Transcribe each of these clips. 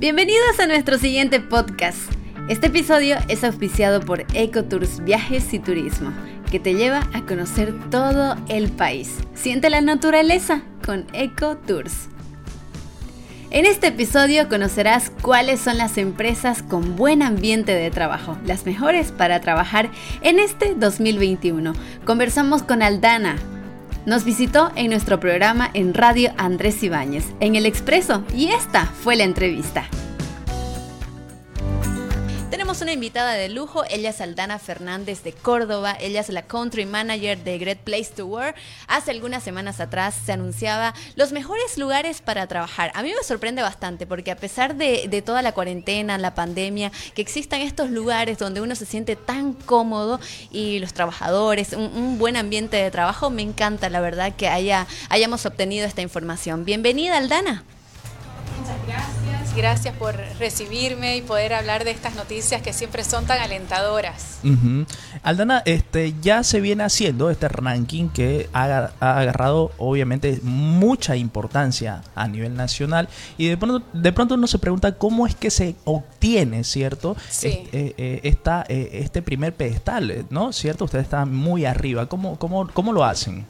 Bienvenidos a nuestro siguiente podcast. Este episodio es auspiciado por Ecotours Viajes y Turismo, que te lleva a conocer todo el país. Siente la naturaleza con Ecotours. En este episodio conocerás cuáles son las empresas con buen ambiente de trabajo, las mejores para trabajar en este 2021. Conversamos con Aldana, nos visitó en nuestro programa en Radio Andrés Ibáñez, en El Expreso, y esta fue la entrevista. Tenemos una invitada de lujo, ella es Aldana Fernández de Córdoba, ella es la country manager de Great Place to Work. Hace algunas semanas atrás se anunciaba los mejores lugares para trabajar. A mí me sorprende bastante porque a pesar de, toda la cuarentena, la pandemia, que existan estos lugares donde uno se siente tan cómodo y los trabajadores, un, buen ambiente de trabajo, me encanta la verdad que haya, hayamos obtenido esta información. Bienvenida Aldana. Gracias por recibirme y poder hablar de estas noticias que siempre son tan alentadoras. Aldana, este, ya se viene haciendo este ranking que ha, agarrado obviamente mucha importancia a nivel nacional y de pronto, de pronto uno se pregunta cómo es que se obtiene, ¿cierto? Sí. Eh, eh, eh, este primer pedestal, ¿no? ¿Cierto? Ustedes están muy arriba. ¿Cómo, cómo, cómo lo hacen?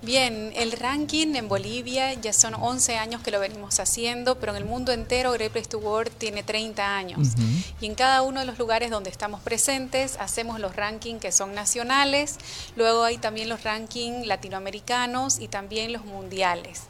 Bien, el ranking en Bolivia ya son 11 años que lo venimos haciendo, pero en el mundo entero Great Place to Work tiene 30 años. Y en cada uno de los lugares donde estamos presentes hacemos los rankings que son nacionales, luego hay también los rankings latinoamericanos y también los mundiales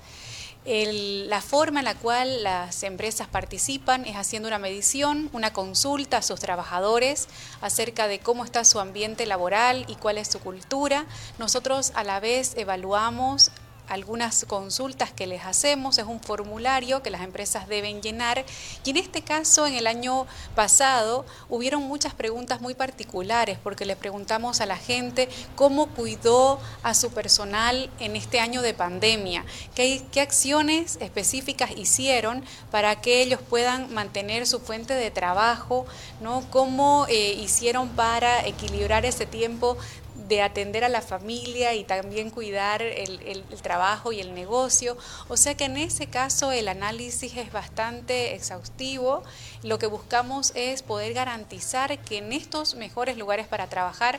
la forma en la cual las empresas participan es haciendo una medición, una consulta a sus trabajadores acerca de cómo está su ambiente laboral y cuál es su cultura. Nosotros a la vez evaluamos algunas consultas que les hacemos, es un formulario que las empresas deben llenar. Y en este caso en el año pasado hubieron muchas preguntas muy particulares porque le preguntamos a la gente cómo cuidó a su personal en este año de pandemia, qué, acciones específicas hicieron para que ellos puedan mantener su fuente de trabajo, ¿no? cómo eh, hicieron para equilibrar ese tiempo de atender a la familia y también cuidar el, trabajo y el negocio. O sea que en ese caso el análisis es bastante exhaustivo. Lo que buscamos es poder garantizar que en estos mejores lugares para trabajar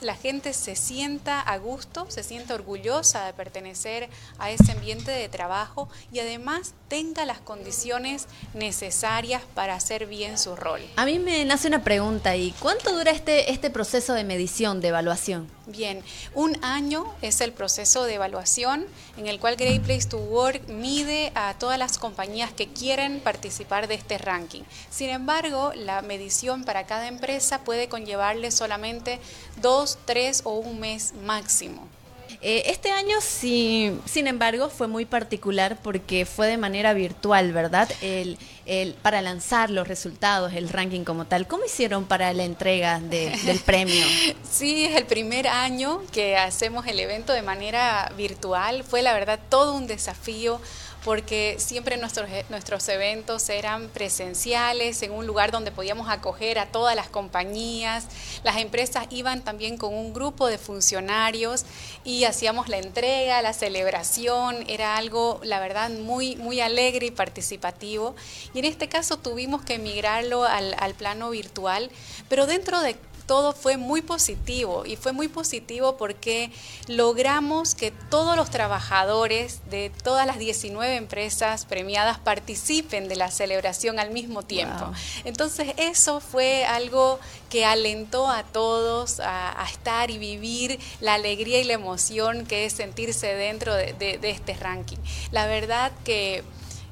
la gente se sienta a gusto, se sienta orgullosa de pertenecer a ese ambiente de trabajo y además tenga las condiciones necesarias para hacer bien su rol. A mí me nace una pregunta y ¿cuánto dura este, este proceso de medición, de evaluación? Bien, un año es el proceso de evaluación en el cual Great Place to Work mide a todas las compañías que quieren participar de este ranking. Sin embargo, la medición para cada empresa puede conllevarle solamente dos, tres o un mes máximo. Eh, este año, sí, sin embargo, fue muy particular porque fue de manera virtual, ¿verdad? El, el, para lanzar los resultados, el ranking como tal. ¿Cómo hicieron para la entrega del premio? Sí, es el primer año que hacemos el evento de manera virtual. Fue la verdad todo un desafío porque siempre nuestros, eh, nuestros eventos eran presenciales, en un lugar donde podíamos acoger a todas las compañías. Las empresas iban también con un grupo de funcionarios y hacíamos la entrega, la celebración, era algo, la verdad, muy, muy alegre y participativo. Y en este caso tuvimos que migrarlo al, al plano virtual, pero dentro de todo fue muy positivo y fue muy positivo porque logramos que todos los trabajadores de todas las 19 empresas premiadas participen de la celebración al mismo tiempo. Entonces eso fue algo que alentó a todos a, estar y vivir la alegría y la emoción que es sentirse dentro de, este ranking. La verdad que,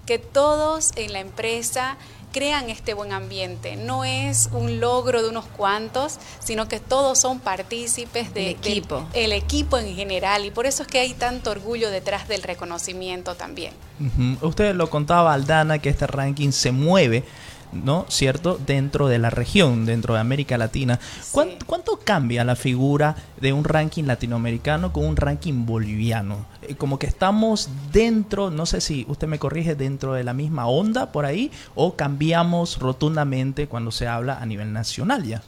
que todos en la empresa crean este buen ambiente. No es un logro de unos cuantos, sino que todos son partícipes del equipo. el equipo en general y por eso es que hay tanto orgullo detrás del reconocimiento también. Usted lo contaba Aldana que este ranking se mueve ¿no? ¿Cierto? Dentro de la región, dentro de América Latina. ¿Cuánto, cambia la figura de un ranking latinoamericano con un ranking boliviano? Eh, como que estamos dentro, no sé si usted me corrige, dentro de la misma onda por ahí, o cambiamos rotundamente cuando se habla a nivel nacional ya.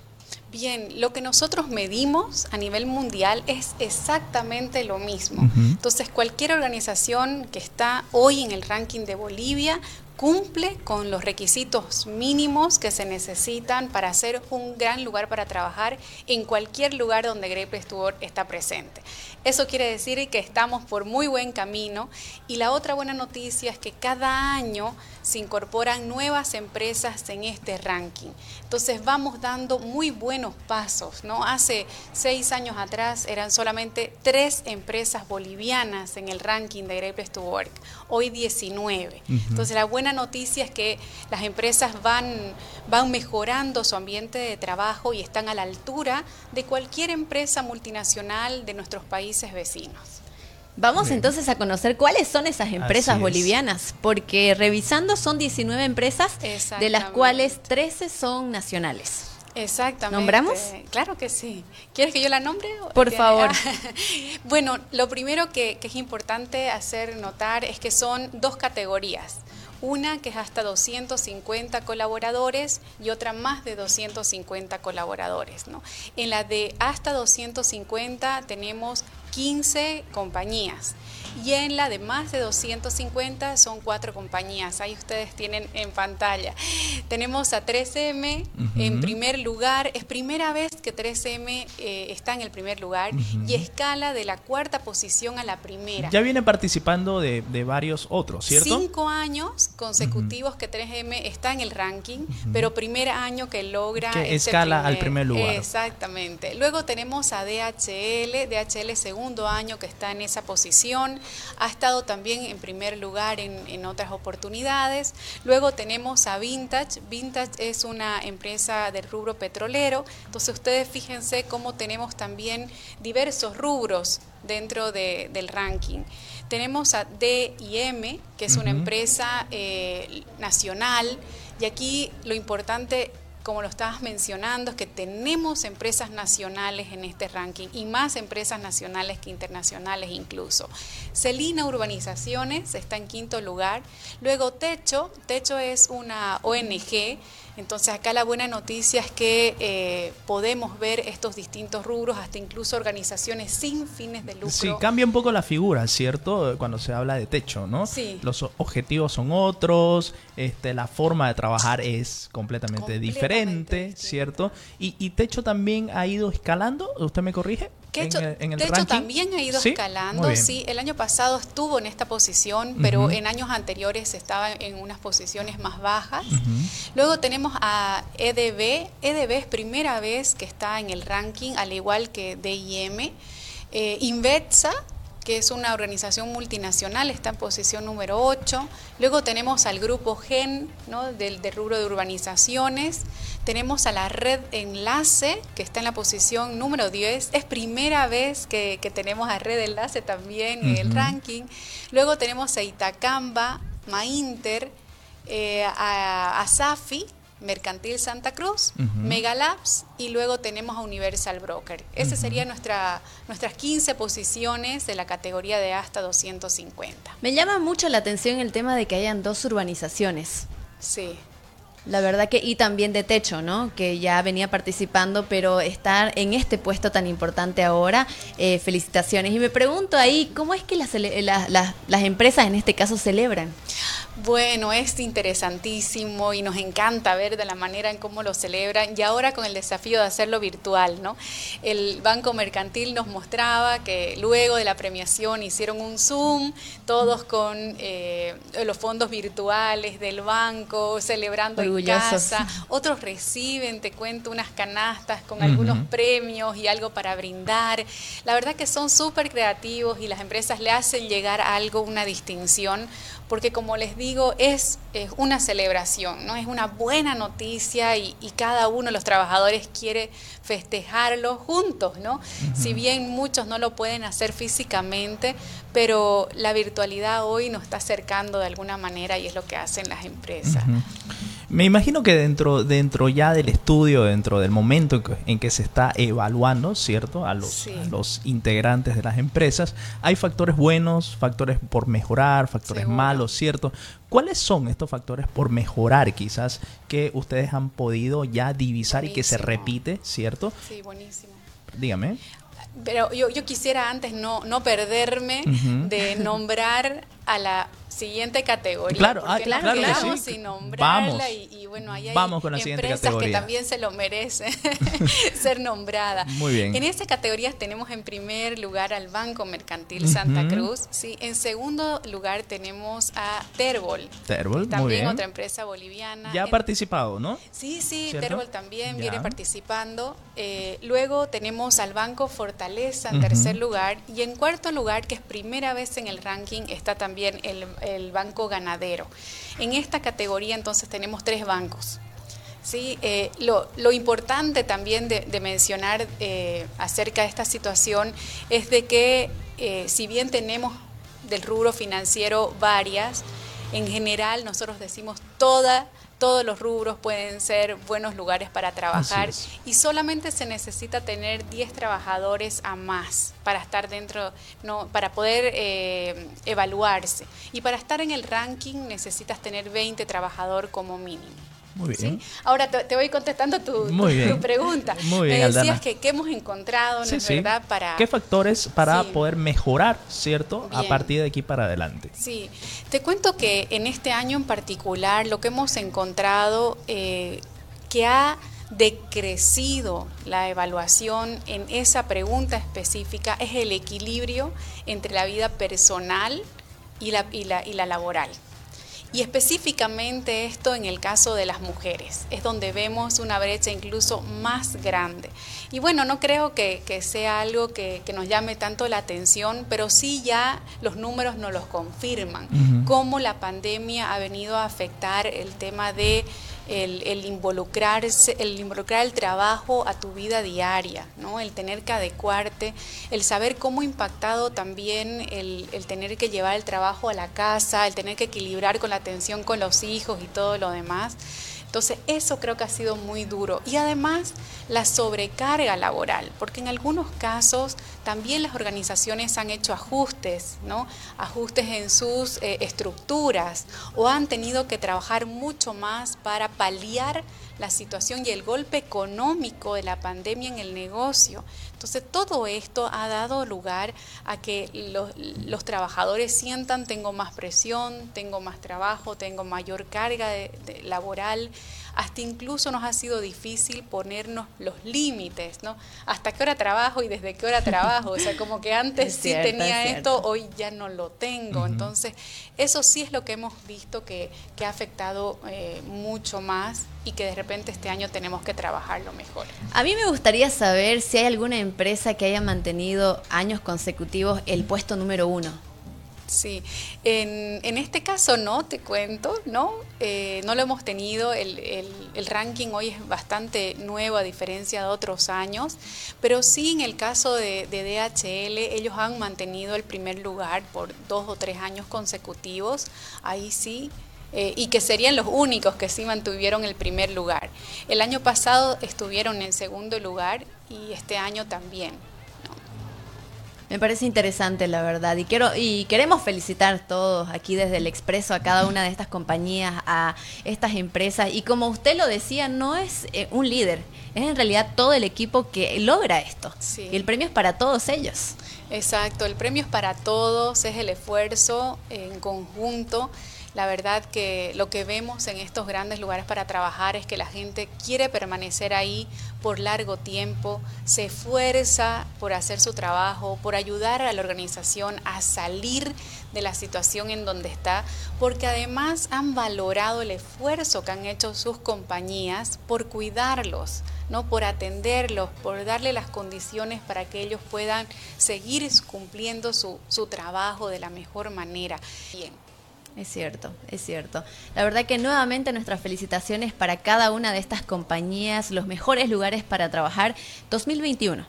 Bien, lo que nosotros medimos a nivel mundial es exactamente lo mismo. Entonces, cualquier organización que está hoy en el ranking de Bolivia cumple con los requisitos mínimos que se necesitan para ser un gran lugar para trabajar en cualquier lugar donde to Work está presente. Eso quiere decir que estamos por muy buen camino y la otra buena noticia es que cada año se incorporan nuevas empresas en este ranking. Entonces vamos dando muy buenos pasos, ¿no? Hace seis años atrás eran solamente tres empresas bolivianas en el ranking de to Work, hoy 19. Entonces la buena noticia es que las empresas van, van mejorando su ambiente de trabajo y están a la altura de cualquier empresa multinacional de nuestros países vecinos. Vamos entonces a conocer cuáles son esas empresas bolivianas, porque revisando son 19 empresas, de las cuales 13 son nacionales. Exactamente. ¿Nombramos? Claro que sí. ¿Quieres que yo la nombre? Por favor. bueno, lo primero que, que es importante hacer notar es que son dos categorías. Una que es hasta 250 colaboradores y otra más de 250 colaboradores. ¿no? En la de hasta 250 tenemos 15 compañías y en la de más de 250 son cuatro compañías. Ahí ustedes tienen en pantalla. Tenemos a 3M en primer lugar. Es primera vez que 3M eh, está en el primer lugar y escala de la cuarta posición a la primera. Ya viene participando de, varios otros, ¿cierto? Cinco años consecutivos que 3M está en el ranking, pero primer año que logra... Que este escala al primer lugar. Exactamente. Luego tenemos a DHL, DHL segundo año que está en esa posición ha estado también en primer lugar en, otras oportunidades. Luego tenemos a Vintage. Vintage es una empresa del rubro petrolero. Entonces ustedes fíjense cómo tenemos también diversos rubros dentro del ranking. Tenemos a DIM, que es una empresa eh, nacional, y aquí lo importante como lo estabas mencionando, es que tenemos empresas nacionales en este ranking y más empresas nacionales que internacionales incluso. Celina Urbanizaciones está en quinto lugar. Luego Techo, Techo es una ONG entonces acá la buena noticia es que eh, podemos ver estos distintos rubros, hasta incluso organizaciones sin fines de lucro. Sí, cambia un poco la figura, ¿cierto? Cuando se habla de techo, ¿no? Sí. Los objetivos son otros, este, la forma de trabajar es completamente, diferente, ¿cierto? Y, y techo también ha ido escalando, ¿usted me corrige? De hecho, también ha ido escalando. Sí, el año pasado estuvo en esta posición, pero en años anteriores estaba en unas posiciones más bajas. Luego tenemos a EDB. EDB es primera vez que está en el ranking, al igual que DIM. Eh, Invetsa que es una organización multinacional, está en posición número 8. Luego tenemos al grupo GEN, ¿no? del, rubro de urbanizaciones. Tenemos a la red Enlace, que está en la posición número 10. Es primera vez que, tenemos a Red Enlace también en el ranking. Luego tenemos a Itacamba, Mainter, eh, a, a Safi, Mercantil Santa Cruz, Megalabs y luego tenemos a Universal Broker. Esas serían nuestra, nuestras 15 posiciones de la categoría de hasta 250. Me llama mucho la atención el tema de que hayan dos urbanizaciones. Sí. La verdad que, y también de techo, ¿no? Que ya venía participando, pero estar en este puesto tan importante ahora, eh, felicitaciones. Y me pregunto ahí, ¿cómo es que las, las, las empresas en este caso celebran? Bueno, es interesantísimo y nos encanta ver de la manera en cómo lo celebran y ahora con el desafío de hacerlo virtual, ¿no? El Banco Mercantil nos mostraba que luego de la premiación hicieron un Zoom, todos con eh, los fondos virtuales del banco, celebrando en casa. Otros reciben, te cuento, unas canastas con algunos premios y algo para brindar. La verdad que son súper creativos y las empresas le hacen llegar algo, una distinción porque como les digo, es, una celebración, ¿no? Es una buena noticia y, cada uno de los trabajadores quiere festejarlo juntos, ¿no? Si bien muchos no lo pueden hacer físicamente, pero la virtualidad hoy nos está acercando de alguna manera y es lo que hacen las empresas. Me imagino que dentro, dentro ya del estudio, dentro del momento en que, se está evaluando, ¿cierto? A los, los, integrantes de las empresas, hay factores buenos, factores por mejorar, factores malos, ¿cierto? ¿Cuáles son estos factores por mejorar quizás que ustedes han podido ya divisar y que se repite, ¿cierto? Sí, buenísimo. Dígame. Pero yo, yo quisiera antes no, no perderme de nombrar a la siguiente categoría. Claro, ah, claro, que sin nombrarla y, bueno, ahí hay Vamos con la empresas que también se lo merecen ser nombrada. Muy bien. En esta categoría tenemos en primer lugar al Banco Mercantil Santa Cruz, sí. En segundo lugar tenemos a Terbol. Terbol, también muy bien. otra empresa boliviana. Ya ha participado, ¿no? Sí, sí, Terbol también viene participando. Eh, luego tenemos al Banco Fortaleza en tercer lugar y en cuarto lugar, que es primera vez en el ranking, está también el el Banco Ganadero. En esta categoría entonces tenemos tres bancos. ¿sí? Eh, lo, importante también de, mencionar eh, acerca de esta situación es de que eh, si bien tenemos del rubro financiero varias, en general nosotros decimos toda todos los rubros pueden ser buenos lugares para trabajar y solamente se necesita tener 10 trabajadores a más para estar dentro, no, para poder eh, evaluarse. Y para estar en el ranking necesitas tener 20 trabajadores como mínimo. Muy bien. Ahora te, voy contestando tu, pregunta. Muy bien, Me decías que qué hemos encontrado, ¿no es verdad? Para... ¿Qué factores para poder mejorar, cierto? A partir de aquí para adelante. Sí, te cuento que en este año en particular lo que hemos encontrado eh, que ha decrecido la evaluación en esa pregunta específica es el equilibrio entre la vida personal y la, y la, y la laboral. Y específicamente esto en el caso de las mujeres, es donde vemos una brecha incluso más grande. Y bueno, no creo que, sea algo que, nos llame tanto la atención, pero sí ya los números nos los confirman, cómo la pandemia ha venido a afectar el tema de el, involucrarse, el involucrar el trabajo a tu vida diaria, ¿no? el tener que adecuarte, el saber cómo ha impactado también el, el tener que llevar el trabajo a la casa, el tener que equilibrar con la atención con los hijos y todo lo demás. Entonces, eso creo que ha sido muy duro. Y además, la sobrecarga laboral, porque en algunos casos también las organizaciones han hecho ajustes, ¿no? Ajustes en sus eh, estructuras o han tenido que trabajar mucho más para paliar la situación y el golpe económico de la pandemia en el negocio. Entonces todo esto ha dado lugar a que los, trabajadores sientan tengo más presión, tengo más trabajo, tengo mayor carga laboral, hasta incluso nos ha sido difícil ponernos los límites, ¿no? ¿Hasta qué hora trabajo y desde qué hora trabajo? O sea, como que antes sí tenía esto, hoy ya no lo tengo. Entonces, eso sí es lo que hemos visto que, ha afectado eh, mucho más y que de repente este año tenemos que trabajarlo mejor. A mí me gustaría saber si hay alguna empresa que haya mantenido años consecutivos el puesto número uno. Sí, en, en, este caso no, te cuento, ¿no? Eh, no lo hemos tenido, el, el, ranking hoy es bastante nuevo a diferencia de otros años, pero sí en el caso de, DHL ellos han mantenido el primer lugar por dos o tres años consecutivos, ahí sí, eh, y que serían los únicos que sí mantuvieron el primer lugar. El año pasado estuvieron en segundo lugar y este año también. Me parece interesante, la verdad. Y quiero y queremos felicitar todos aquí desde el Expreso a cada una de estas compañías, a estas empresas. Y como usted lo decía, no es eh, un líder, es en realidad todo el equipo que logra esto. Y el premio es para todos ellos. Exacto, el premio es para todos, es el esfuerzo en conjunto. La verdad que lo que vemos en estos grandes lugares para trabajar es que la gente quiere permanecer ahí por largo tiempo, se esfuerza por hacer su trabajo, por ayudar a la organización a salir de la situación en donde está, porque además han valorado el esfuerzo que han hecho sus compañías por cuidarlos. ¿no? por atenderlos, por darle las condiciones para que ellos puedan seguir cumpliendo su, su trabajo de la mejor manera. Bien. Es cierto, es cierto. La verdad que nuevamente nuestras felicitaciones para cada una de estas compañías, los mejores lugares para trabajar 2021.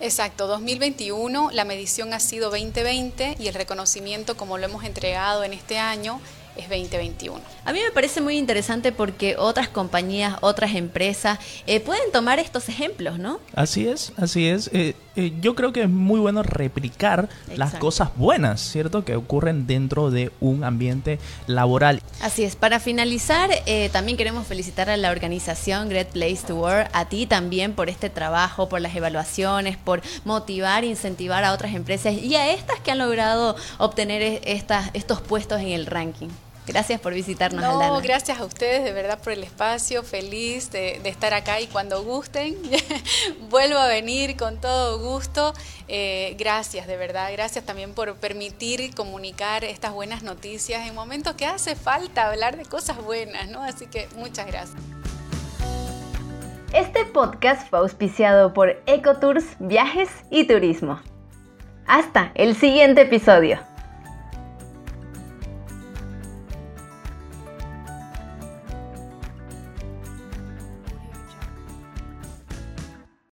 Exacto, 2021, la medición ha sido 2020 y el reconocimiento como lo hemos entregado en este año es 2021. A mí me parece muy interesante porque otras compañías, otras empresas eh, pueden tomar estos ejemplos, ¿no? Así es, así es. Eh, eh, yo creo que es muy bueno replicar las cosas buenas, ¿cierto? Que ocurren dentro de un ambiente laboral. Así es. Para finalizar, también queremos felicitar a la organización Great Place to Work, a ti también por este trabajo, por las evaluaciones, por motivar, incentivar a otras empresas y a estas que han logrado obtener estas, estos puestos en el ranking. Gracias por visitarnos, no, gracias a ustedes de verdad por el espacio, feliz de, estar acá y cuando gusten, vuelvo a venir con todo gusto. Eh, gracias, de verdad, gracias también por permitir comunicar estas buenas noticias en momentos que hace falta hablar de cosas buenas, ¿no? Así que muchas gracias. Este podcast fue auspiciado por Ecotours, Viajes y Turismo. Hasta el siguiente episodio.